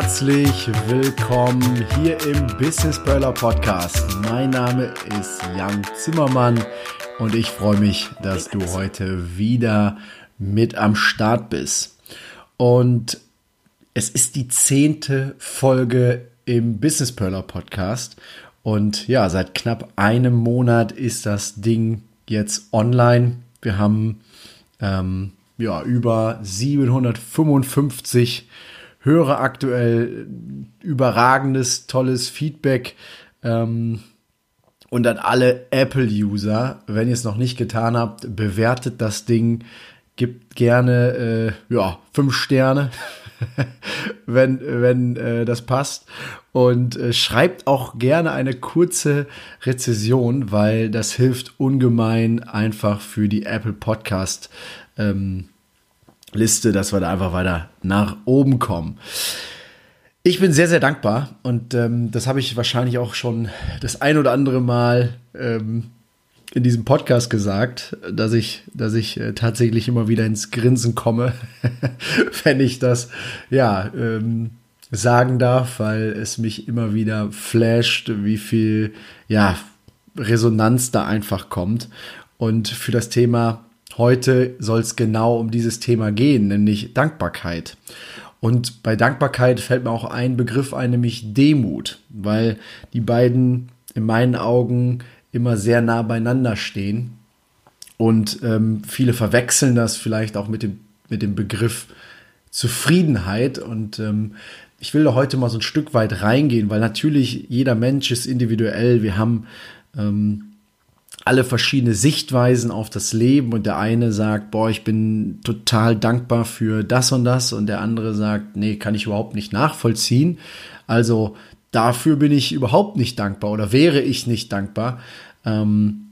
Herzlich willkommen hier im Business Burler Podcast. Mein Name ist Jan Zimmermann und ich freue mich, dass du heute wieder mit am Start bist. Und es ist die zehnte Folge im Business Perler Podcast. Und ja, seit knapp einem Monat ist das Ding jetzt online. Wir haben ähm, ja, über 755 höre aktuell überragendes, tolles Feedback. Ähm, und an alle Apple-User, wenn ihr es noch nicht getan habt, bewertet das Ding, gibt gerne äh, ja fünf Sterne, wenn wenn äh, das passt und äh, schreibt auch gerne eine kurze Rezession, weil das hilft ungemein einfach für die Apple Podcast ähm, Liste, dass wir da einfach weiter nach oben kommen. Ich bin sehr, sehr dankbar und ähm, das habe ich wahrscheinlich auch schon das ein oder andere Mal ähm, in diesem Podcast gesagt, dass ich, dass ich äh, tatsächlich immer wieder ins Grinsen komme, wenn ich das ja ähm, sagen darf, weil es mich immer wieder flasht, wie viel ja Resonanz da einfach kommt. Und für das Thema Heute soll es genau um dieses Thema gehen, nämlich Dankbarkeit. Und bei Dankbarkeit fällt mir auch ein Begriff ein, nämlich Demut, weil die beiden in meinen Augen immer sehr nah beieinander stehen. Und ähm, viele verwechseln das vielleicht auch mit dem, mit dem Begriff Zufriedenheit. Und ähm, ich will da heute mal so ein Stück weit reingehen, weil natürlich jeder Mensch ist individuell. Wir haben ähm, alle verschiedene Sichtweisen auf das Leben und der eine sagt, boah, ich bin total dankbar für das und das und der andere sagt, nee, kann ich überhaupt nicht nachvollziehen. Also dafür bin ich überhaupt nicht dankbar oder wäre ich nicht dankbar. Ähm,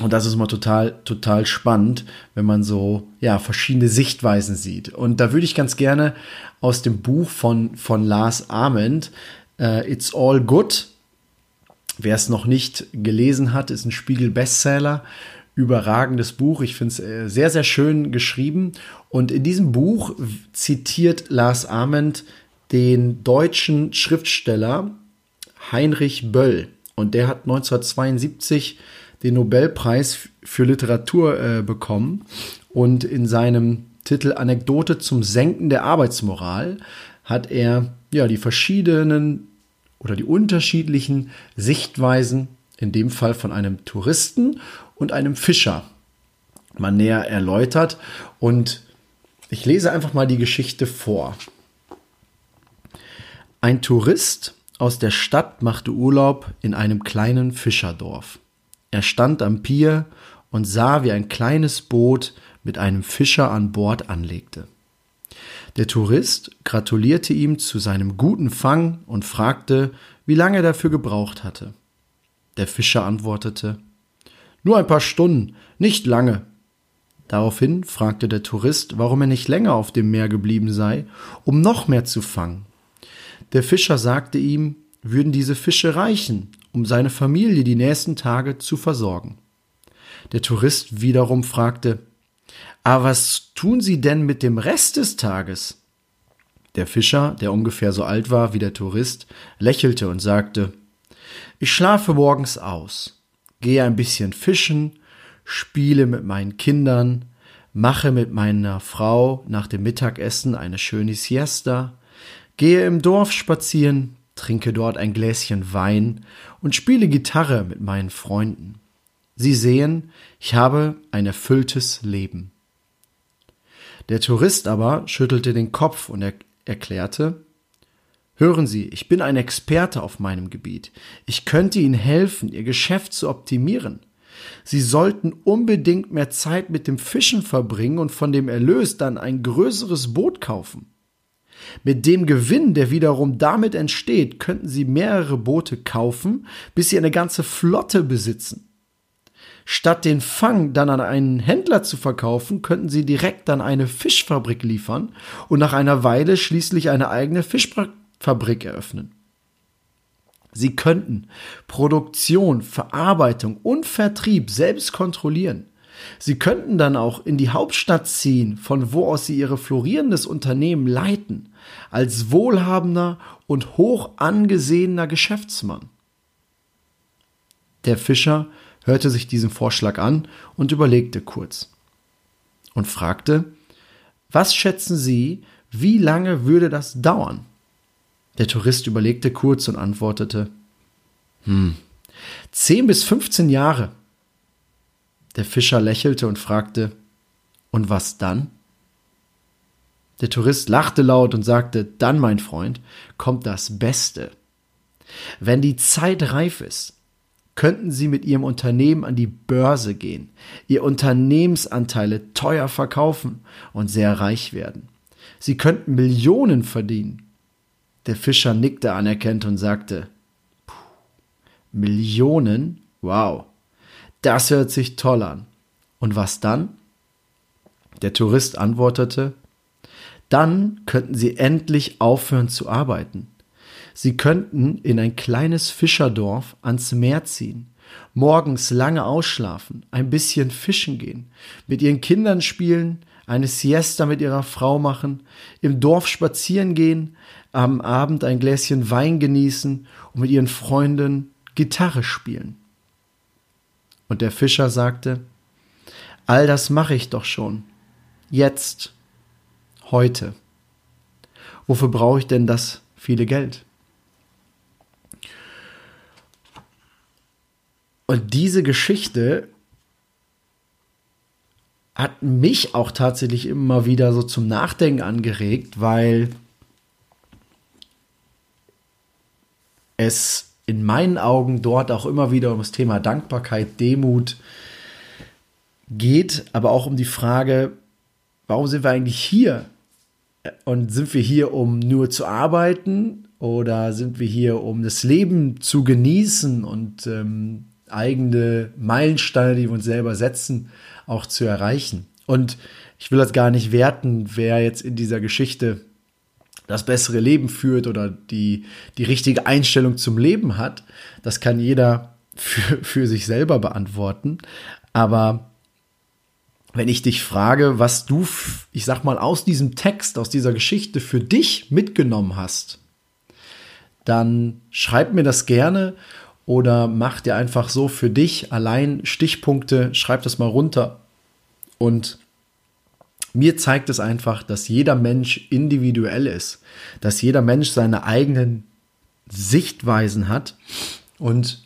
und das ist mal total, total spannend, wenn man so, ja, verschiedene Sichtweisen sieht. Und da würde ich ganz gerne aus dem Buch von, von Lars Ament, uh, It's All Good, Wer es noch nicht gelesen hat, ist ein Spiegel-Bestseller. Überragendes Buch. Ich finde es äh, sehr, sehr schön geschrieben. Und in diesem Buch zitiert Lars Ament den deutschen Schriftsteller Heinrich Böll. Und der hat 1972 den Nobelpreis für Literatur äh, bekommen. Und in seinem Titel Anekdote zum Senken der Arbeitsmoral hat er ja die verschiedenen oder die unterschiedlichen Sichtweisen, in dem Fall von einem Touristen und einem Fischer, mal näher erläutert. Und ich lese einfach mal die Geschichte vor. Ein Tourist aus der Stadt machte Urlaub in einem kleinen Fischerdorf. Er stand am Pier und sah, wie ein kleines Boot mit einem Fischer an Bord anlegte. Der Tourist gratulierte ihm zu seinem guten Fang und fragte, wie lange er dafür gebraucht hatte. Der Fischer antwortete Nur ein paar Stunden, nicht lange. Daraufhin fragte der Tourist, warum er nicht länger auf dem Meer geblieben sei, um noch mehr zu fangen. Der Fischer sagte ihm, würden diese Fische reichen, um seine Familie die nächsten Tage zu versorgen. Der Tourist wiederum fragte, aber was tun Sie denn mit dem Rest des Tages? Der Fischer, der ungefähr so alt war wie der Tourist, lächelte und sagte Ich schlafe morgens aus, gehe ein bisschen fischen, spiele mit meinen Kindern, mache mit meiner Frau nach dem Mittagessen eine schöne Siesta, gehe im Dorf spazieren, trinke dort ein Gläschen Wein und spiele Gitarre mit meinen Freunden. Sie sehen, ich habe ein erfülltes Leben. Der Tourist aber schüttelte den Kopf und er erklärte, Hören Sie, ich bin ein Experte auf meinem Gebiet. Ich könnte Ihnen helfen, Ihr Geschäft zu optimieren. Sie sollten unbedingt mehr Zeit mit dem Fischen verbringen und von dem Erlös dann ein größeres Boot kaufen. Mit dem Gewinn, der wiederum damit entsteht, könnten sie mehrere Boote kaufen, bis sie eine ganze Flotte besitzen. Statt den Fang dann an einen Händler zu verkaufen, könnten sie direkt an eine Fischfabrik liefern und nach einer Weile schließlich eine eigene Fischfabrik eröffnen. Sie könnten Produktion, Verarbeitung und Vertrieb selbst kontrollieren. Sie könnten dann auch in die Hauptstadt ziehen, von wo aus sie ihre florierendes Unternehmen leiten, als wohlhabender und hoch angesehener Geschäftsmann. Der Fischer hörte sich diesen Vorschlag an und überlegte kurz und fragte, was schätzen Sie, wie lange würde das dauern? Der Tourist überlegte kurz und antwortete, hm, 10 bis 15 Jahre. Der Fischer lächelte und fragte, und was dann? Der Tourist lachte laut und sagte, dann, mein Freund, kommt das Beste. Wenn die Zeit reif ist, könnten Sie mit Ihrem Unternehmen an die Börse gehen, Ihr Unternehmensanteile teuer verkaufen und sehr reich werden. Sie könnten Millionen verdienen. Der Fischer nickte anerkennt und sagte, Millionen? Wow. Das hört sich toll an. Und was dann? Der Tourist antwortete, dann könnten Sie endlich aufhören zu arbeiten. Sie könnten in ein kleines Fischerdorf ans Meer ziehen, morgens lange ausschlafen, ein bisschen fischen gehen, mit Ihren Kindern spielen, eine Siesta mit Ihrer Frau machen, im Dorf spazieren gehen, am Abend ein Gläschen Wein genießen und mit Ihren Freunden Gitarre spielen. Und der Fischer sagte, all das mache ich doch schon. Jetzt. Heute. Wofür brauche ich denn das viele Geld? Und diese Geschichte hat mich auch tatsächlich immer wieder so zum Nachdenken angeregt, weil es in meinen Augen dort auch immer wieder um das Thema Dankbarkeit, Demut geht, aber auch um die Frage, warum sind wir eigentlich hier? Und sind wir hier, um nur zu arbeiten oder sind wir hier, um das Leben zu genießen und ähm, eigene Meilensteine, die wir uns selber setzen, auch zu erreichen? Und ich will das gar nicht werten, wer jetzt in dieser Geschichte das bessere Leben führt oder die, die richtige Einstellung zum Leben hat, das kann jeder für, für sich selber beantworten. Aber wenn ich dich frage, was du, ich sag mal, aus diesem Text, aus dieser Geschichte für dich mitgenommen hast, dann schreib mir das gerne oder mach dir einfach so für dich allein Stichpunkte, schreib das mal runter und mir zeigt es einfach, dass jeder Mensch individuell ist, dass jeder Mensch seine eigenen Sichtweisen hat und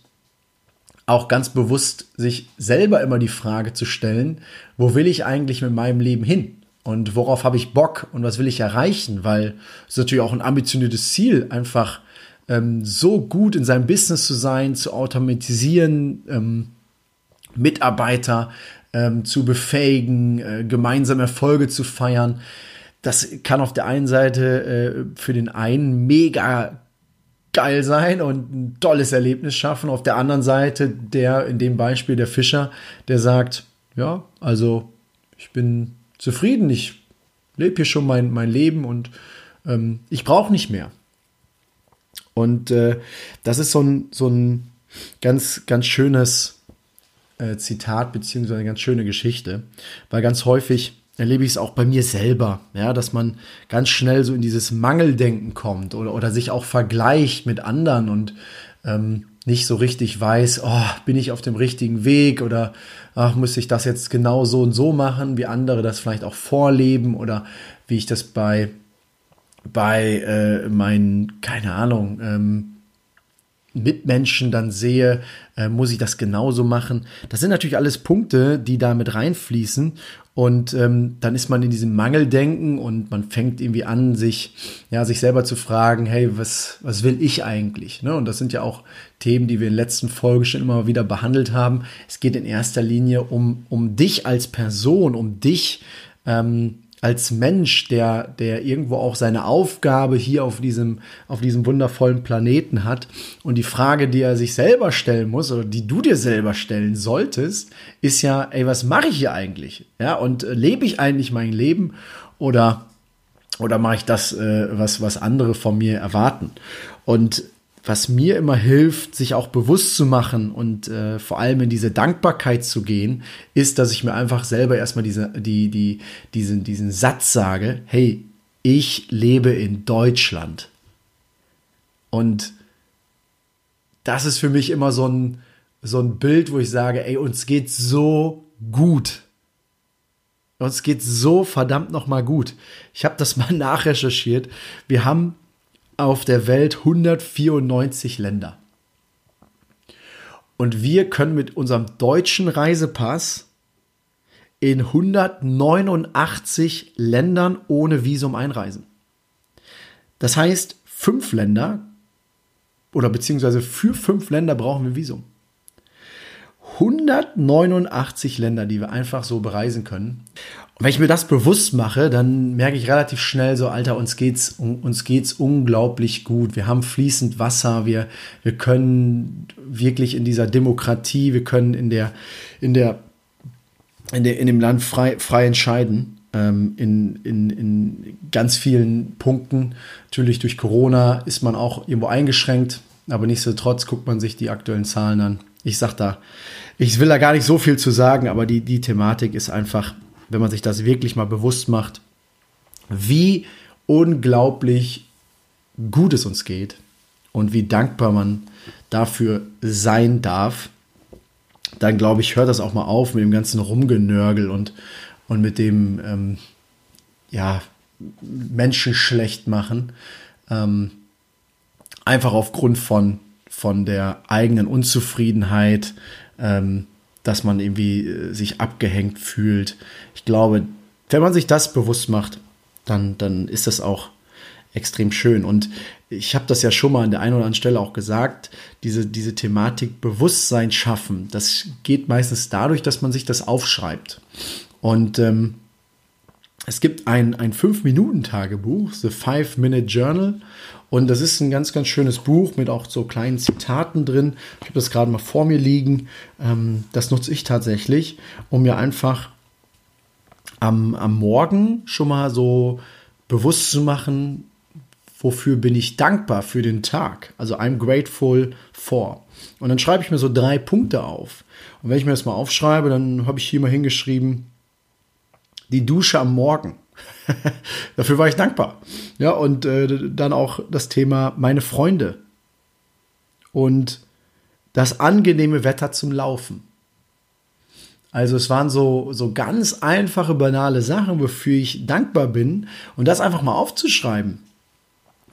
auch ganz bewusst sich selber immer die Frage zu stellen, wo will ich eigentlich mit meinem Leben hin? Und worauf habe ich Bock und was will ich erreichen? Weil es ist natürlich auch ein ambitioniertes Ziel, einfach ähm, so gut in seinem Business zu sein, zu automatisieren, ähm, Mitarbeiter ähm, zu befähigen, äh, gemeinsam Erfolge zu feiern. Das kann auf der einen Seite äh, für den einen mega geil sein und ein tolles Erlebnis schaffen. Auf der anderen Seite der, in dem Beispiel der Fischer, der sagt, ja, also ich bin zufrieden, ich lebe hier schon mein, mein Leben und ähm, ich brauche nicht mehr. Und äh, das ist so ein, so ein ganz, ganz schönes äh, Zitat beziehungsweise eine ganz schöne Geschichte, weil ganz häufig erlebe ich es auch bei mir selber, ja, dass man ganz schnell so in dieses Mangeldenken kommt oder, oder sich auch vergleicht mit anderen und ähm, nicht so richtig weiß, oh, bin ich auf dem richtigen Weg oder ach, muss ich das jetzt genau so und so machen, wie andere das vielleicht auch vorleben oder wie ich das bei, bei äh, meinen, keine Ahnung, ähm, Mitmenschen dann sehe, äh, muss ich das genauso machen. Das sind natürlich alles Punkte, die da mit reinfließen. Und ähm, dann ist man in diesem Mangeldenken und man fängt irgendwie an, sich, ja, sich selber zu fragen, hey, was, was will ich eigentlich? Ne? Und das sind ja auch Themen, die wir in den letzten Folgen schon immer wieder behandelt haben. Es geht in erster Linie um, um dich als Person, um dich ähm, als Mensch, der, der irgendwo auch seine Aufgabe hier auf diesem, auf diesem wundervollen Planeten hat. Und die Frage, die er sich selber stellen muss oder die du dir selber stellen solltest, ist ja, ey, was mache ich hier eigentlich? Ja, und äh, lebe ich eigentlich mein Leben oder, oder mache ich das, äh, was, was andere von mir erwarten? Und was mir immer hilft, sich auch bewusst zu machen und äh, vor allem in diese Dankbarkeit zu gehen, ist, dass ich mir einfach selber erstmal diese, die, die, diesen, diesen Satz sage, hey, ich lebe in Deutschland. Und das ist für mich immer so ein, so ein Bild, wo ich sage, ey, uns geht so gut. Uns geht so verdammt noch mal gut. Ich habe das mal nachrecherchiert. Wir haben auf der Welt 194 Länder. Und wir können mit unserem deutschen Reisepass in 189 Ländern ohne Visum einreisen. Das heißt, fünf Länder oder beziehungsweise für fünf Länder brauchen wir Visum. 189 Länder, die wir einfach so bereisen können. Und wenn ich mir das bewusst mache, dann merke ich relativ schnell so, Alter, uns geht's, uns geht's unglaublich gut. Wir haben fließend Wasser, wir, wir können wirklich in dieser Demokratie, wir können in der, in der, in der, in dem Land frei, frei entscheiden. Ähm, in, in, in ganz vielen Punkten. Natürlich durch Corona ist man auch irgendwo eingeschränkt, aber nichtsdestotrotz guckt man sich die aktuellen Zahlen an. Ich sag da, ich will da gar nicht so viel zu sagen, aber die, die Thematik ist einfach, wenn man sich das wirklich mal bewusst macht, wie unglaublich gut es uns geht und wie dankbar man dafür sein darf, dann glaube ich, hört das auch mal auf mit dem ganzen Rumgenörgel und, und mit dem ähm, ja, Menschen schlecht machen. Ähm, einfach aufgrund von, von der eigenen Unzufriedenheit, ähm, dass man irgendwie äh, sich abgehängt fühlt. Ich glaube, wenn man sich das bewusst macht, dann, dann ist das auch extrem schön. Und ich habe das ja schon mal an der einen oder anderen Stelle auch gesagt, diese, diese Thematik Bewusstsein schaffen, das geht meistens dadurch, dass man sich das aufschreibt. Und ähm, es gibt ein, ein 5-Minuten-Tagebuch, The Five-Minute Journal. Und das ist ein ganz, ganz schönes Buch mit auch so kleinen Zitaten drin. Ich habe das gerade mal vor mir liegen. Ähm, das nutze ich tatsächlich, um mir einfach am, am Morgen schon mal so bewusst zu machen, wofür bin ich dankbar für den Tag. Also I'm grateful for. Und dann schreibe ich mir so drei Punkte auf. Und wenn ich mir das mal aufschreibe, dann habe ich hier mal hingeschrieben, die Dusche am Morgen. Dafür war ich dankbar. Ja, und äh, dann auch das Thema meine Freunde und das angenehme Wetter zum Laufen. Also es waren so, so ganz einfache, banale Sachen, wofür ich dankbar bin. Und das einfach mal aufzuschreiben,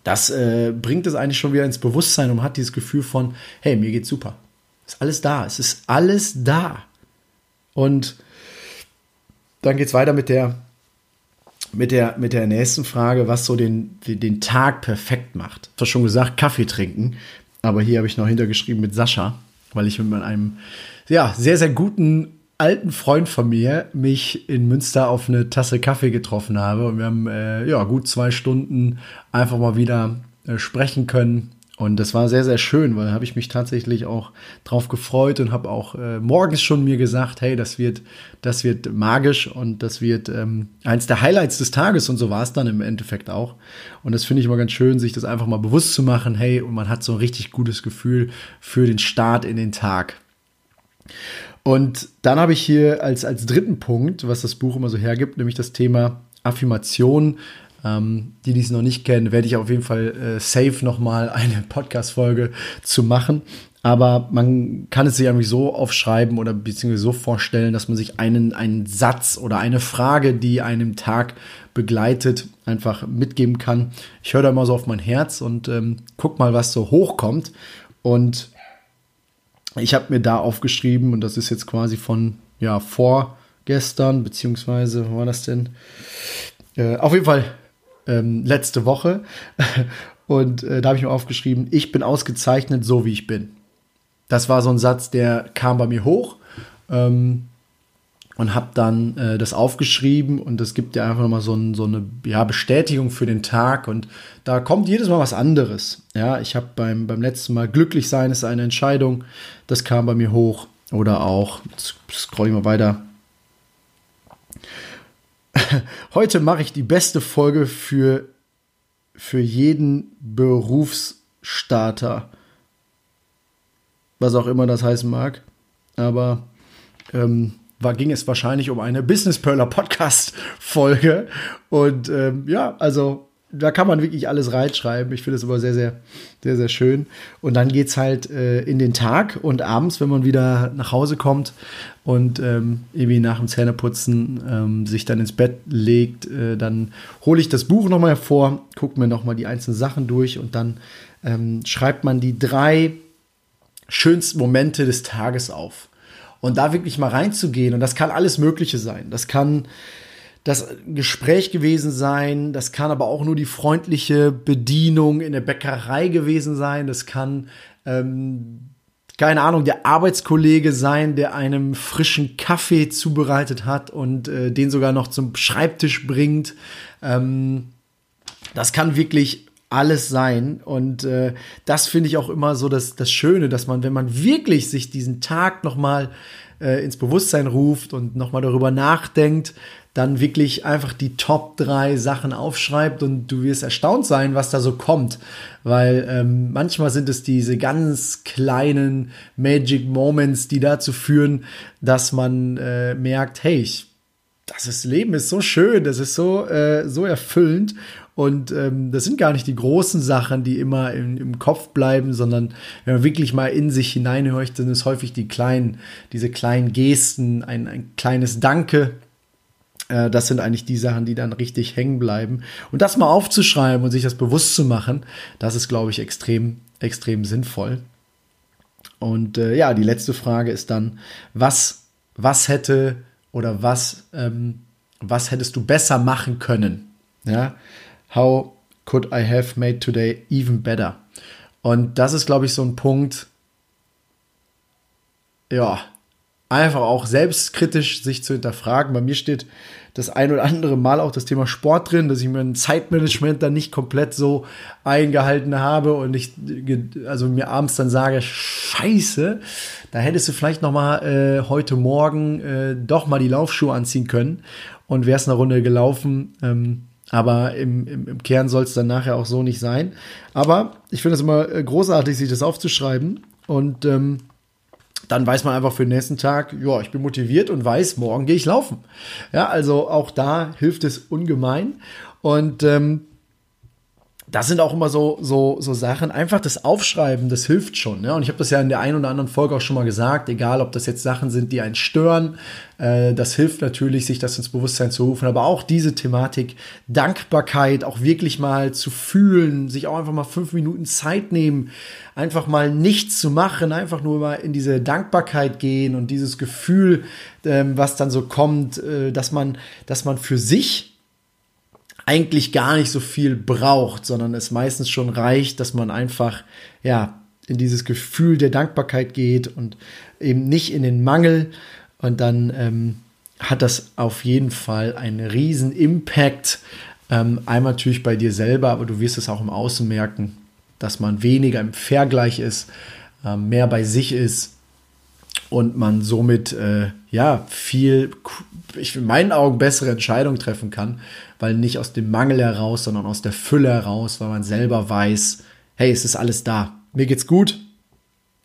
das äh, bringt es eigentlich schon wieder ins Bewusstsein und hat dieses Gefühl von, hey, mir geht's super. Ist alles da. Es ist alles da. Und dann geht es weiter mit der mit der, mit der nächsten Frage, was so den, den Tag perfekt macht. Ich habe schon gesagt, Kaffee trinken, aber hier habe ich noch hintergeschrieben mit Sascha, weil ich mit einem ja, sehr, sehr guten alten Freund von mir mich in Münster auf eine Tasse Kaffee getroffen habe und wir haben äh, ja gut zwei Stunden einfach mal wieder äh, sprechen können und das war sehr, sehr schön, weil da habe ich mich tatsächlich auch drauf gefreut und habe auch äh, morgens schon mir gesagt, hey, das wird, das wird magisch und das wird ähm, eins der Highlights des Tages und so war es dann im Endeffekt auch. Und das finde ich immer ganz schön, sich das einfach mal bewusst zu machen, hey, und man hat so ein richtig gutes Gefühl für den Start in den Tag. Und dann habe ich hier als, als dritten Punkt, was das Buch immer so hergibt, nämlich das Thema Affirmation ähm, die, die es noch nicht kennen, werde ich auf jeden Fall äh, safe nochmal eine Podcast-Folge zu machen. Aber man kann es sich eigentlich so aufschreiben oder beziehungsweise so vorstellen, dass man sich einen, einen Satz oder eine Frage, die einem Tag begleitet, einfach mitgeben kann. Ich höre da immer so auf mein Herz und ähm, guck mal, was so hochkommt. Und ich habe mir da aufgeschrieben, und das ist jetzt quasi von ja, vorgestern, beziehungsweise, wo war das denn? Äh, auf jeden Fall ähm, letzte Woche. Und äh, da habe ich mir aufgeschrieben, ich bin ausgezeichnet, so wie ich bin. Das war so ein Satz, der kam bei mir hoch. Ähm, und habe dann äh, das aufgeschrieben und das gibt ja einfach nochmal so, ein, so eine ja, Bestätigung für den Tag und da kommt jedes Mal was anderes. Ja, ich habe beim, beim letzten Mal glücklich sein ist eine Entscheidung, das kam bei mir hoch oder auch, scroll ich mal weiter. Heute mache ich die beste Folge für, für jeden Berufsstarter. Was auch immer das heißen mag. Aber ähm, war, ging es wahrscheinlich um eine Business Perler Podcast Folge. Und ähm, ja, also da kann man wirklich alles reinschreiben. Ich finde es aber sehr, sehr, sehr, sehr schön. Und dann geht es halt äh, in den Tag und abends, wenn man wieder nach Hause kommt und ähm, irgendwie nach dem Zähneputzen ähm, sich dann ins Bett legt, äh, dann hole ich das Buch nochmal hervor, gucke mir nochmal die einzelnen Sachen durch und dann ähm, schreibt man die drei schönsten Momente des Tages auf und da wirklich mal reinzugehen. Und das kann alles Mögliche sein. Das kann das Gespräch gewesen sein, das kann aber auch nur die freundliche Bedienung in der Bäckerei gewesen sein, das kann, ähm, keine Ahnung, der Arbeitskollege sein, der einem frischen Kaffee zubereitet hat und äh, den sogar noch zum Schreibtisch bringt. Ähm, das kann wirklich alles sein. Und äh, das finde ich auch immer so das, das Schöne, dass man, wenn man wirklich sich diesen Tag nochmal äh, ins Bewusstsein ruft und nochmal darüber nachdenkt, dann wirklich einfach die Top drei Sachen aufschreibt und du wirst erstaunt sein, was da so kommt. Weil ähm, manchmal sind es diese ganz kleinen Magic Moments, die dazu führen, dass man äh, merkt, hey, ich, das ist, Leben ist so schön, das ist so, äh, so erfüllend und ähm, das sind gar nicht die großen Sachen, die immer im, im, Kopf bleiben, sondern wenn man wirklich mal in sich hineinhört, sind es häufig die kleinen, diese kleinen Gesten, ein, ein kleines Danke. Äh, das sind eigentlich die Sachen, die dann richtig hängen bleiben. Und das mal aufzuschreiben und sich das bewusst zu machen, das ist, glaube ich, extrem, extrem sinnvoll. Und äh, ja, die letzte Frage ist dann, was, was hätte oder was, ähm, was hättest du besser machen können? Ja, How could I have made today even better? Und das ist, glaube ich, so ein Punkt, ja, einfach auch selbstkritisch sich zu hinterfragen. Bei mir steht das ein oder andere Mal auch das Thema Sport drin, dass ich mein Zeitmanagement dann nicht komplett so eingehalten habe und ich also mir abends dann sage, scheiße, da hättest du vielleicht noch mal äh, heute Morgen äh, doch mal die Laufschuhe anziehen können und wärst eine Runde gelaufen. Ähm, aber im, im, im Kern soll es dann nachher auch so nicht sein. Aber ich finde es immer äh, großartig, sich das aufzuschreiben. Und ähm, dann weiß man einfach für den nächsten Tag, ja, ich bin motiviert und weiß, morgen gehe ich laufen. Ja, also auch da hilft es ungemein. Und ähm, das sind auch immer so, so, so Sachen. Einfach das Aufschreiben, das hilft schon. Ja? Und ich habe das ja in der einen oder anderen Folge auch schon mal gesagt, egal ob das jetzt Sachen sind, die einen stören, äh, das hilft natürlich, sich das ins Bewusstsein zu rufen. Aber auch diese Thematik, Dankbarkeit, auch wirklich mal zu fühlen, sich auch einfach mal fünf Minuten Zeit nehmen, einfach mal nichts zu machen, einfach nur mal in diese Dankbarkeit gehen und dieses Gefühl, ähm, was dann so kommt, äh, dass man, dass man für sich eigentlich gar nicht so viel braucht, sondern es meistens schon reicht, dass man einfach, ja, in dieses Gefühl der Dankbarkeit geht und eben nicht in den Mangel. Und dann ähm, hat das auf jeden Fall einen riesen Impact. Ähm, einmal natürlich bei dir selber, aber du wirst es auch im Außen merken, dass man weniger im Vergleich ist, äh, mehr bei sich ist und man somit äh, ja viel, ich in meinen Augen bessere Entscheidungen treffen kann, weil nicht aus dem Mangel heraus, sondern aus der Fülle heraus, weil man selber weiß, hey, es ist alles da, mir geht's gut,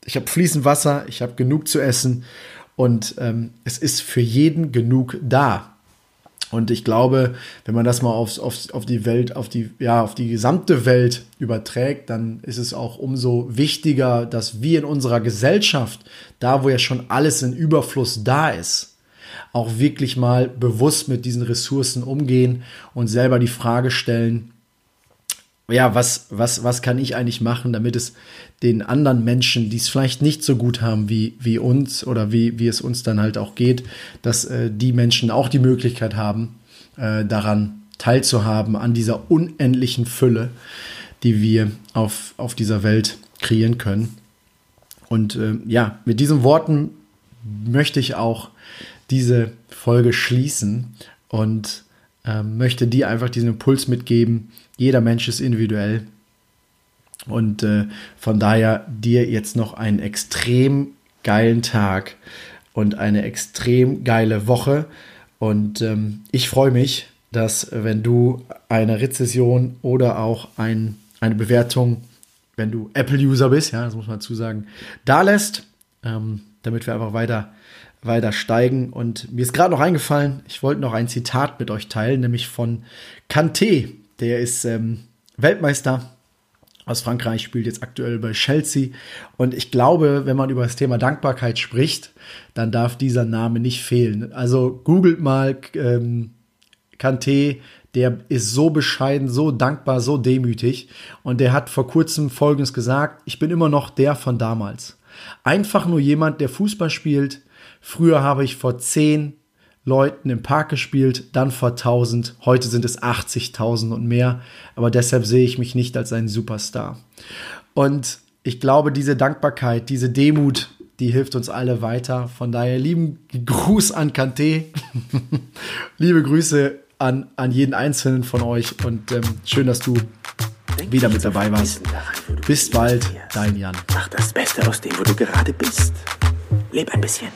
ich habe fließend Wasser, ich habe genug zu essen. Und ähm, es ist für jeden genug da. Und ich glaube, wenn man das mal aufs, aufs, auf die Welt, auf die, ja, auf die gesamte Welt überträgt, dann ist es auch umso wichtiger, dass wir in unserer Gesellschaft, da wo ja schon alles in Überfluss da ist, auch wirklich mal bewusst mit diesen Ressourcen umgehen und selber die Frage stellen, ja, was, was, was kann ich eigentlich machen, damit es den anderen Menschen, die es vielleicht nicht so gut haben wie, wie uns oder wie, wie es uns dann halt auch geht, dass äh, die Menschen auch die Möglichkeit haben, äh, daran teilzuhaben, an dieser unendlichen Fülle, die wir auf, auf dieser Welt kreieren können. Und äh, ja, mit diesen Worten möchte ich auch diese Folge schließen und ähm, möchte dir einfach diesen Impuls mitgeben. Jeder Mensch ist individuell. Und äh, von daher dir jetzt noch einen extrem geilen Tag und eine extrem geile Woche. Und ähm, ich freue mich, dass wenn du eine Rezession oder auch ein, eine Bewertung, wenn du Apple-User bist, ja, das muss man zusagen, da lässt, ähm, damit wir einfach weiter, weiter steigen. Und mir ist gerade noch eingefallen, ich wollte noch ein Zitat mit euch teilen, nämlich von Kanté. Der ist ähm, Weltmeister aus Frankreich, spielt jetzt aktuell bei Chelsea. Und ich glaube, wenn man über das Thema Dankbarkeit spricht, dann darf dieser Name nicht fehlen. Also googelt mal ähm, Kanté, der ist so bescheiden, so dankbar, so demütig. Und der hat vor kurzem Folgendes gesagt, ich bin immer noch der von damals. Einfach nur jemand, der Fußball spielt. Früher habe ich vor zehn Leuten im Park gespielt, dann vor 1000, heute sind es 80.000 und mehr, aber deshalb sehe ich mich nicht als ein Superstar. Und ich glaube, diese Dankbarkeit, diese Demut, die hilft uns alle weiter. Von daher lieben Gruß an Kanté, liebe Grüße an, an jeden einzelnen von euch und ähm, schön, dass du Denk wieder mit dabei warst. Daran, Bis bald, dein Jan. Mach das Beste aus dem, wo du gerade bist. Leb ein bisschen.